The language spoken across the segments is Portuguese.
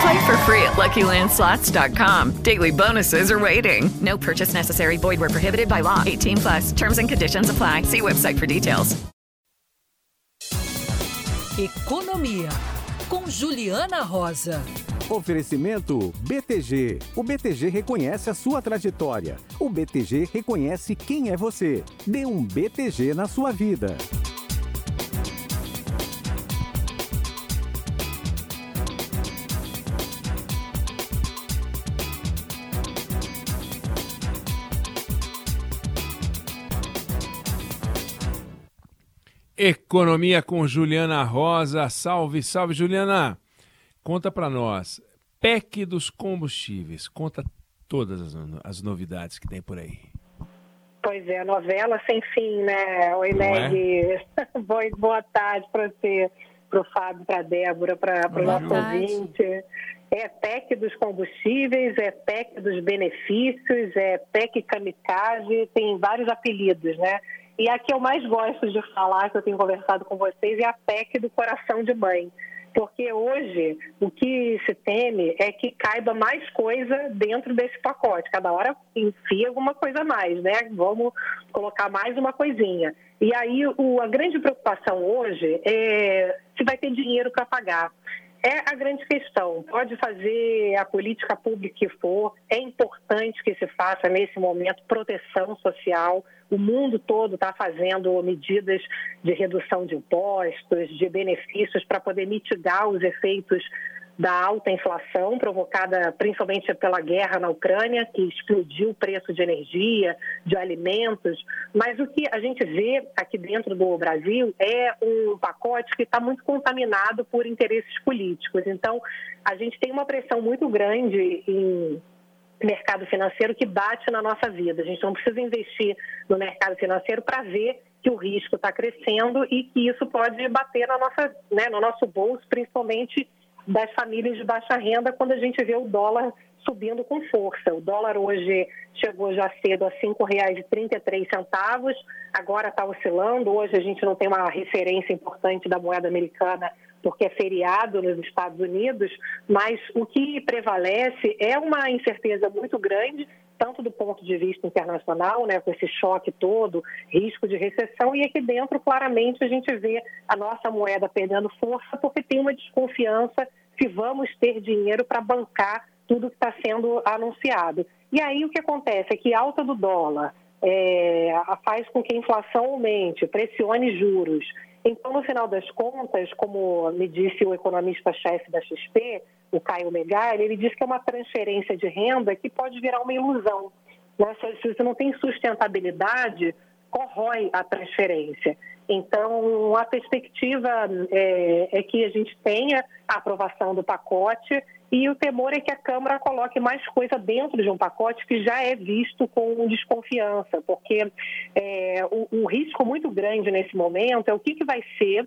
Play for free at LuckyLandSlots.com. Daily bonuses are waiting. No purchase necessary. Void where prohibited by law. 18 plus. Terms and conditions apply. See website for details. Economia com Juliana Rosa. Oferecimento BTG. O BTG reconhece a sua trajetória. O BTG reconhece quem é você. Dê um BTG na sua vida. Economia com Juliana Rosa. Salve, salve, Juliana. Conta para nós. PEC dos combustíveis. Conta todas as, as, novidades que tem por aí. Pois é, novela sem fim, né? Oi, Meg. É? boa, boa tarde para você, para o Fábio, para a Débora, para o nosso ouvinte. É PEC dos combustíveis, é PEC dos benefícios, é PEC kamikaze, tem vários apelidos, né? E a que eu mais gosto de falar, que eu tenho conversado com vocês, é a PEC do coração de mãe. Porque hoje o que se teme é que caiba mais coisa dentro desse pacote. Cada hora enfia alguma coisa a mais, né? Vamos colocar mais uma coisinha. E aí o, a grande preocupação hoje é se vai ter dinheiro para pagar. É a grande questão. Pode fazer a política pública que for, é importante que se faça nesse momento proteção social. O mundo todo está fazendo medidas de redução de impostos, de benefícios para poder mitigar os efeitos da alta inflação provocada principalmente pela guerra na Ucrânia, que explodiu o preço de energia, de alimentos. Mas o que a gente vê aqui dentro do Brasil é um pacote que está muito contaminado por interesses políticos. Então, a gente tem uma pressão muito grande em mercado financeiro que bate na nossa vida. A gente não precisa investir no mercado financeiro para ver que o risco está crescendo e que isso pode bater na nossa, né, no nosso bolso, principalmente das famílias de baixa renda quando a gente vê o dólar subindo com força. O dólar hoje chegou já cedo a R$ 5,33, agora está oscilando. Hoje a gente não tem uma referência importante da moeda americana porque é feriado nos Estados Unidos, mas o que prevalece é uma incerteza muito grande, tanto do ponto de vista internacional, né, com esse choque todo, risco de recessão, e aqui dentro, claramente, a gente vê a nossa moeda perdendo força porque tem uma desconfiança se vamos ter dinheiro para bancar tudo que está sendo anunciado. E aí o que acontece é que a alta do dólar é, faz com que a inflação aumente, pressione juros. Então, no final das contas, como me disse o economista-chefe da XP, o Caio Megali, ele disse que é uma transferência de renda que pode virar uma ilusão. Né? Se você não tem sustentabilidade, corrói a transferência. Então, a perspectiva é, é, que a gente tenha a aprovação do pacote e o temor é que a Câmara coloque mais coisa dentro de um pacote que já é visto com desconfiança, porque é, o, risco muito grande nesse momento é o que, que vai ser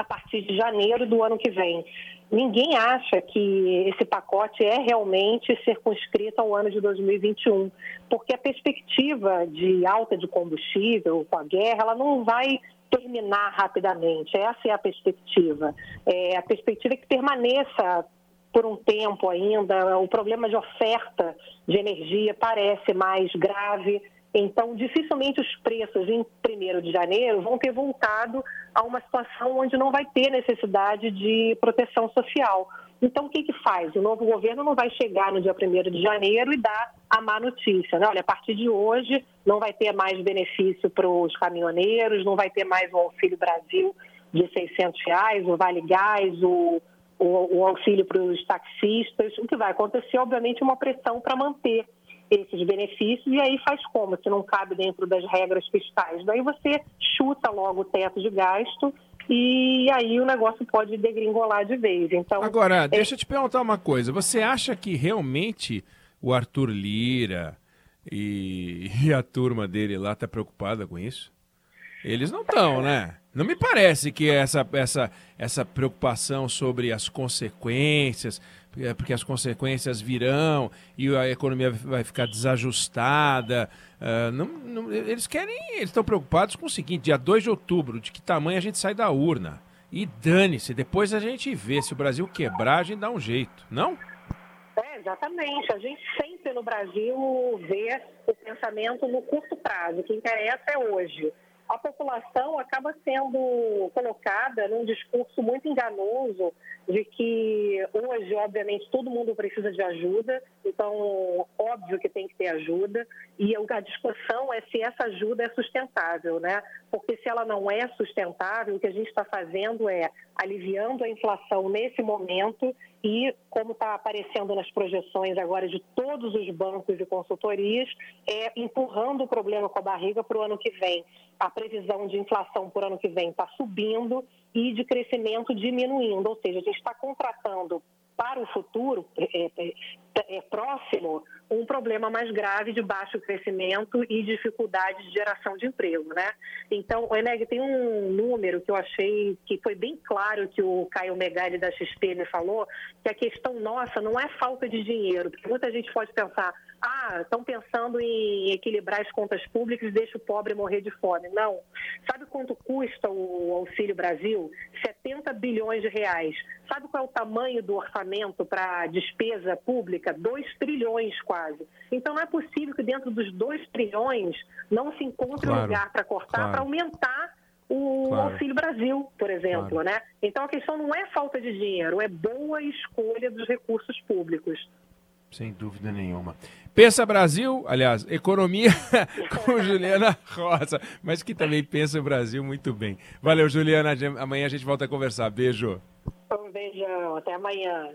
a partir de janeiro do ano que vem. Ninguém acha que esse pacote é realmente circunscrito ao ano de 2021, porque a perspectiva de alta de combustível com a guerra, ela não vai terminar rapidamente. Essa é a perspectiva. É, a perspectiva é que permaneça por um tempo ainda. O problema de oferta de energia parece mais grave. Então, dificilmente os preços em 1 de janeiro vão ter voltado a uma situação onde não vai ter necessidade de proteção social. Então, o que, que faz? O novo governo não vai chegar no dia 1 de janeiro e dar a má notícia. Né? Olha, a partir de hoje não vai ter mais benefício para os caminhoneiros, não vai ter mais o Auxílio Brasil de 600 reais, o Vale Gás, o, o, o auxílio para os taxistas. O que vai acontecer, obviamente, é uma pressão para manter esses benefícios e aí faz como? Se não cabe dentro das regras fiscais. Daí você chuta logo o teto de gasto e aí o negócio pode degringolar de vez. Então, Agora, é... deixa eu te perguntar uma coisa. Você acha que realmente o Arthur Lira e, e a turma dele lá está preocupada com isso? Eles não estão, né? Não me parece que essa, essa, essa preocupação sobre as consequências, é, porque as consequências virão e a economia vai ficar desajustada. Uh, não, não, eles querem, eles estão preocupados com o seguinte: dia 2 de outubro, de que tamanho a gente sai da urna. E dane-se, depois a gente vê. Se o Brasil quebrar, a gente dá um jeito, não? É, exatamente. A gente sempre no Brasil vê o pensamento no curto prazo. O que interessa é hoje a população acaba sendo colocada num discurso muito enganoso de que hoje, obviamente, todo mundo precisa de ajuda, então, óbvio que tem que ter ajuda, e a discussão é se essa ajuda é sustentável, né? Porque se ela não é sustentável, o que a gente está fazendo é aliviando a inflação nesse momento e, como está aparecendo nas projeções agora de todos os bancos e consultorias, é empurrando o problema com a barriga para o ano que vem. A previsão de inflação por ano que vem está subindo e de crescimento diminuindo, ou seja, a gente está contratando para o futuro é, é, é, próximo um problema mais grave de baixo crescimento e dificuldade de geração de emprego, né? Então, Eneg, tem um número que eu achei que foi bem claro que o Caio Megali da XP me falou, que a questão nossa não é falta de dinheiro, porque muita gente pode pensar, ah, estão pensando em equilibrar as contas públicas e deixa o pobre morrer de fome. Não. Sabe quanto custa o Auxílio Brasil? 70 bilhões de reais. Sabe qual é o tamanho do orçamento para despesa pública? 2 trilhões quase. Então não é possível que dentro dos 2 trilhões não se encontre claro, lugar para cortar, claro. para aumentar o claro. Auxílio Brasil, por exemplo, né? Então a questão não é falta de dinheiro, é boa escolha dos recursos públicos. Sem dúvida nenhuma. Pensa Brasil, aliás, economia com Juliana Rosa, mas que também pensa o Brasil muito bem. Valeu, Juliana. Amanhã a gente volta a conversar. Beijo. Um beijão. Até amanhã.